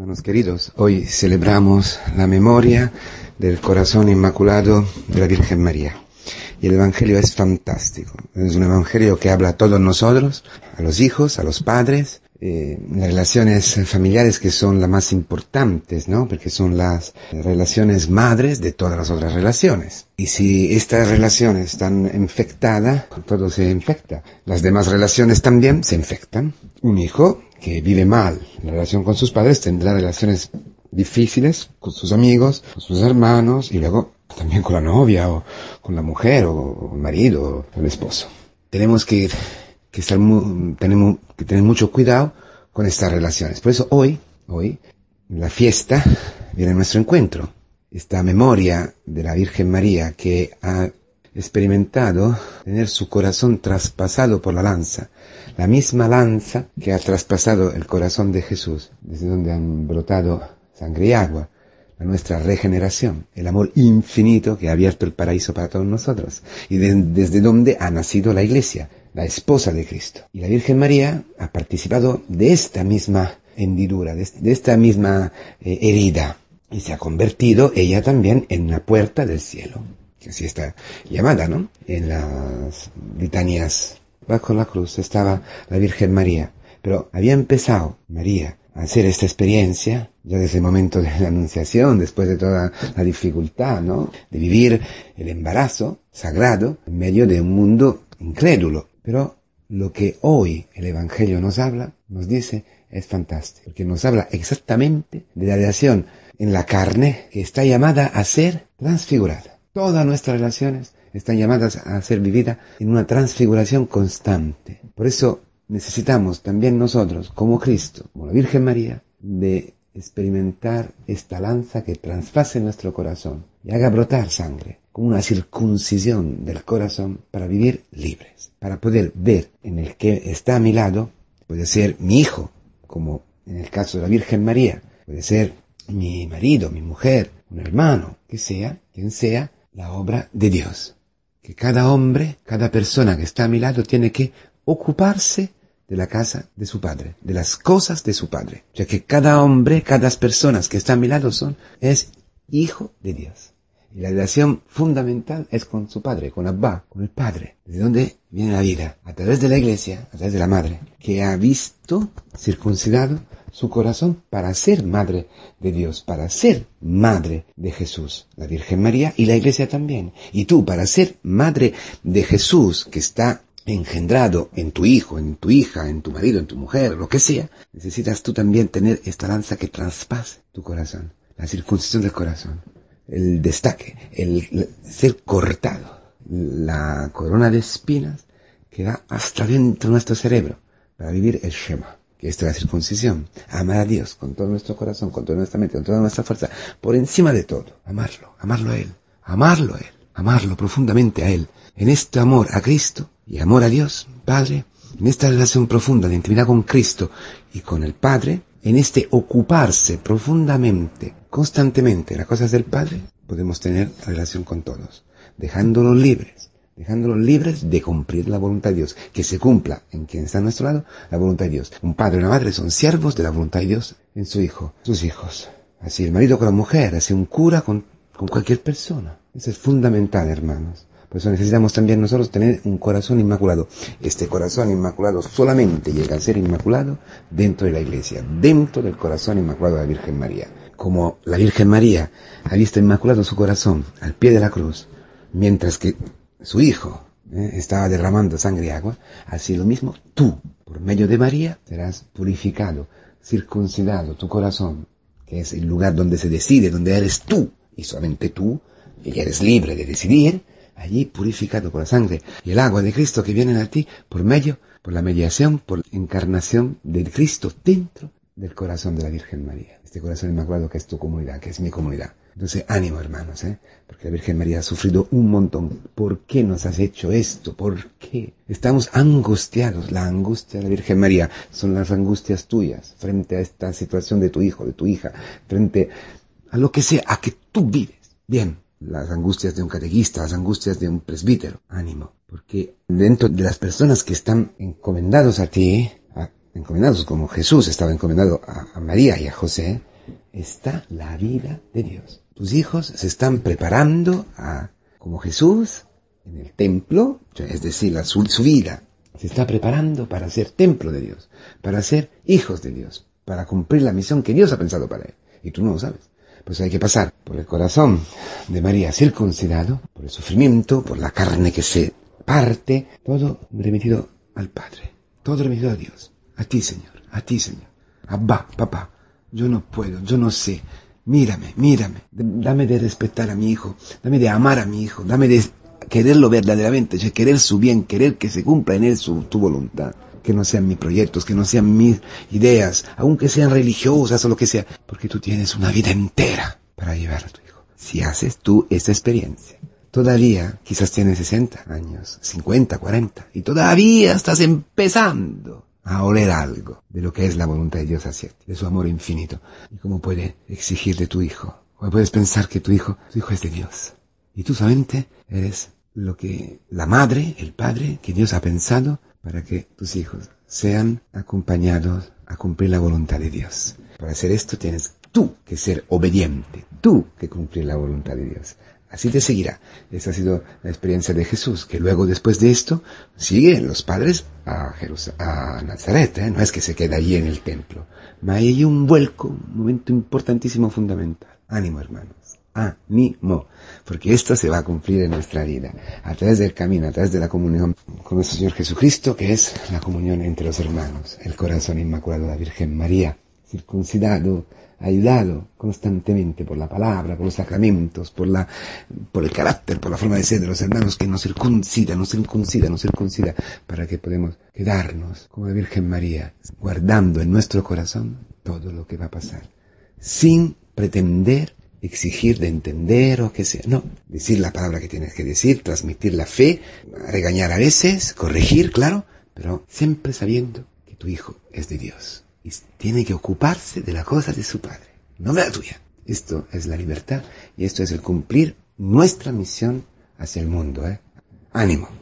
Hermanos queridos, hoy celebramos la memoria del corazón inmaculado de la Virgen María. Y el Evangelio es fantástico. Es un Evangelio que habla a todos nosotros, a los hijos, a los padres, eh, las relaciones familiares que son las más importantes, ¿no? Porque son las relaciones madres de todas las otras relaciones. Y si estas relaciones están infectadas, todo se infecta. Las demás relaciones también se infectan. Un hijo que vive mal en relación con sus padres tendrá relaciones difíciles con sus amigos, con sus hermanos y luego también con la novia o con la mujer o el marido o el esposo. Tenemos que que, estar tenemos que tener mucho cuidado con estas relaciones. Por eso hoy, hoy, la fiesta, viene nuestro encuentro. Esta memoria de la Virgen María que ha experimentado tener su corazón traspasado por la lanza, la misma lanza que ha traspasado el corazón de Jesús, desde donde han brotado sangre y agua, la nuestra regeneración, el amor infinito que ha abierto el paraíso para todos nosotros, y desde donde ha nacido la Iglesia, la esposa de Cristo. Y la Virgen María ha participado de esta misma hendidura, de, esta misma eh, herida, y se ha convertido ella también en la puerta del cielo, así está llamada, ¿no? En las litanías. Bajo la cruz estaba la Virgen María, pero había empezado María a hacer esta experiencia ya desde el momento de la anunciación, después de toda la dificultad, ¿no? De vivir el embarazo sagrado en medio de un mundo incrédulo, pero lo que hoy el Evangelio nos habla, nos dice, es fantástico, porque nos habla exactamente de la relación en la carne que está llamada a ser transfigurada. Todas nuestras relaciones están llamadas a ser vividas en una transfiguración constante. Por eso necesitamos también nosotros, como Cristo, como la Virgen María, de experimentar esta lanza que traspase nuestro corazón y haga brotar sangre, como una circuncisión del corazón para vivir libres, para poder ver en el que está a mi lado, puede ser mi hijo, como en el caso de la Virgen María, puede ser mi marido, mi mujer, un hermano, que sea, quien sea, la obra de Dios. Que cada hombre, cada persona que está a mi lado tiene que ocuparse de la casa de su padre, de las cosas de su padre. Ya que cada hombre, cada persona que está a mi lado son, es hijo de Dios. Y la relación fundamental es con su padre, con Abba, con el padre. ¿De dónde viene la vida? A través de la iglesia, a través de la madre, que ha visto circuncidado su corazón para ser madre de Dios, para ser madre de Jesús, la Virgen María y la iglesia también. Y tú, para ser madre de Jesús, que está engendrado en tu hijo, en tu hija, en tu marido, en tu mujer, lo que sea, necesitas tú también tener esta lanza que traspase tu corazón, la circuncisión del corazón, el destaque, el, ser cortado, la corona de espinas que da hasta dentro de nuestro cerebro para vivir el Shema, que es la circuncisión, amar a Dios con todo nuestro corazón, con toda nuestra mente, con toda nuestra fuerza, por encima de todo, amarlo, amarlo a Él, amarlo a Él, amarlo profundamente a Él, en este amor a Cristo, y amor a Dios, Padre, en esta relación profunda de intimidad con Cristo y con el Padre, en este ocuparse profundamente, constantemente de las cosas del Padre, podemos tener relación con todos, dejándolos libres, dejándolos libres de cumplir la voluntad de Dios, que se cumpla en quien está a nuestro lado la voluntad de Dios. Un padre y una madre son siervos de la voluntad de Dios en su hijo, sus hijos. Así el marido con la mujer, así un cura con, con cualquier persona. Eso es fundamental, hermanos. Por eso necesitamos también nosotros tener un corazón inmaculado. Este corazón inmaculado solamente llega a ser inmaculado dentro de la iglesia, dentro del corazón inmaculado de la Virgen María. Como la Virgen María ha visto inmaculado su corazón al pie de la cruz, mientras que su hijo eh, estaba derramando sangre y agua, así lo mismo tú, por medio de María, serás purificado, circuncidado tu corazón, que es el lugar donde se decide, donde eres tú, y solamente tú, y eres libre de decidir, allí purificado por la sangre y el agua de Cristo que viene a ti por medio, por la mediación, por la encarnación de Cristo dentro del corazón de la Virgen María. Este corazón inmaculado que es tu comunidad, que es mi comunidad. Entonces, ánimo hermanos, ¿eh? porque la Virgen María ha sufrido un montón. ¿Por qué nos has hecho esto? ¿Por qué? Estamos angustiados. La angustia de la Virgen María son las angustias tuyas frente a esta situación de tu hijo, de tu hija, frente a lo que sea, a que tú vives. Bien, las angustias de un catequista, las angustias de un presbítero. Ánimo, porque dentro de las personas que están encomendados a ti, encomendados como Jesús estaba encomendado a, María y a José, está la vida de Dios. Tus hijos se están preparando a, como Jesús, en el templo, es decir, la, su, su vida, se está preparando para ser templo de Dios, para ser hijos de Dios, para cumplir la misión que Dios ha pensado para él. Y tú no lo sabes. Pues hay que pasar por el corazón de María circuncidado, por el sufrimiento, por la carne que se parte, todo remitido al Padre, todo remitido a Dios, a ti Señor, a ti Señor. Abba, papá, yo no puedo, yo no sé. Mírame, mírame, dame de respetar a mi hijo, dame de amar a mi hijo, dame de quererlo verdaderamente, querer su bien, querer que se cumpla en él su, tu voluntad que no sean mis proyectos, que no sean mis ideas, aunque sean religiosas o lo que sea, porque tú tienes una vida entera para llevar a tu hijo. Si haces tú esta experiencia, todavía quizás tienes 60 años, 50, 40, y todavía estás empezando a oler algo de lo que es la voluntad de Dios hacia ti, de su amor infinito. ¿Y cómo puede exigir de tu hijo? ¿Cómo puedes pensar que tu hijo, tu hijo es de Dios? Y tú solamente eres lo que la madre, el padre, que Dios ha pensado para que tus hijos sean acompañados a cumplir la voluntad de Dios. Para hacer esto tienes tú que ser obediente, tú que cumplir la voluntad de Dios. Así te seguirá. Esa ha sido la experiencia de Jesús, que luego después de esto siguen los padres a, a Nazaret. ¿eh? No es que se quede allí en el templo. Hay un vuelco, un momento importantísimo, fundamental. Ánimo, hermano ánimo, porque esto se va a cumplir en nuestra vida, a través del camino, a través de la comunión con nuestro Señor Jesucristo, que es la comunión entre los hermanos, el corazón inmaculado de la Virgen María, circuncidado, ayudado constantemente por la palabra, por los sacramentos, por la, por el carácter, por la forma de ser de los hermanos que nos circuncida, nos circuncida, nos circuncida, para que podamos quedarnos como la Virgen María, guardando en nuestro corazón todo lo que va a pasar, sin pretender exigir de entender o que sea. No, decir la palabra que tienes que decir, transmitir la fe, regañar a veces, corregir, claro, pero siempre sabiendo que tu hijo es de Dios y tiene que ocuparse de la cosa de su padre, no de la tuya. Esto es la libertad y esto es el cumplir nuestra misión hacia el mundo. ¿eh? Ánimo.